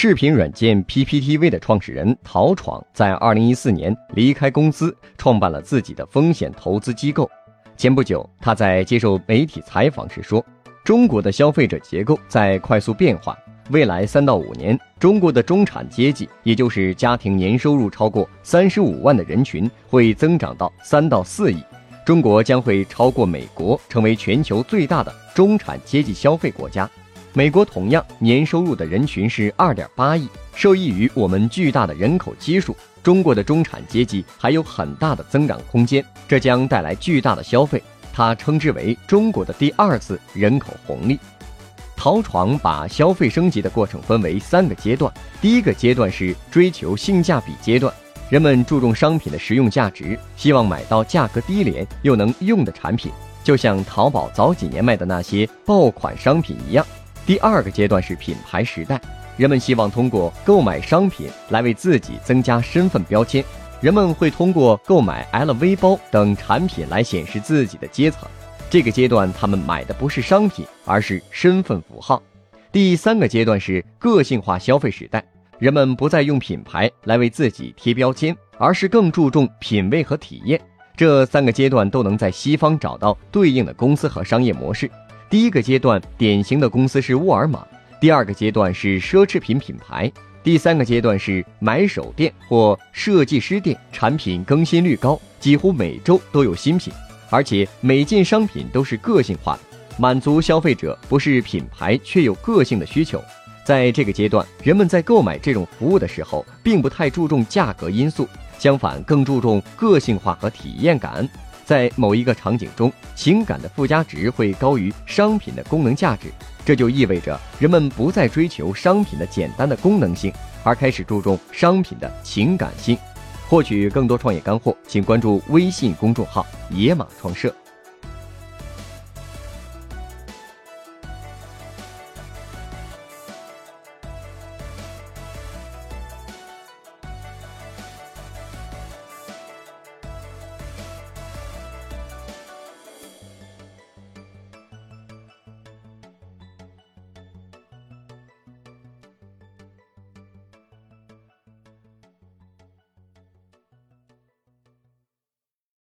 视频软件 PPTV 的创始人陶闯在2014年离开公司，创办了自己的风险投资机构。前不久，他在接受媒体采访时说：“中国的消费者结构在快速变化，未来三到五年，中国的中产阶级，也就是家庭年收入超过三十五万的人群，会增长到三到四亿。中国将会超过美国，成为全球最大的中产阶级消费国家。”美国同样年收入的人群是二点八亿，受益于我们巨大的人口基数，中国的中产阶级还有很大的增长空间，这将带来巨大的消费。他称之为中国的第二次人口红利。陶闯把消费升级的过程分为三个阶段，第一个阶段是追求性价比阶段，人们注重商品的实用价值，希望买到价格低廉又能用的产品，就像淘宝早几年卖的那些爆款商品一样。第二个阶段是品牌时代，人们希望通过购买商品来为自己增加身份标签。人们会通过购买 LV 包等产品来显示自己的阶层。这个阶段，他们买的不是商品，而是身份符号。第三个阶段是个性化消费时代，人们不再用品牌来为自己贴标签，而是更注重品味和体验。这三个阶段都能在西方找到对应的公司和商业模式。第一个阶段典型的公司是沃尔玛，第二个阶段是奢侈品品。牌，第三个阶段是买手店或设计师店，产品更新率高，几乎每周都有新品，而且每件商品都是个性化的，满足消费者不是品牌却有个性的需求。在这个阶段，人们在购买这种服务的时候，并不太注重价格因素，相反更注重个性化和体验感。在某一个场景中，情感的附加值会高于商品的功能价值，这就意味着人们不再追求商品的简单的功能性，而开始注重商品的情感性。获取更多创业干货，请关注微信公众号“野马创社”。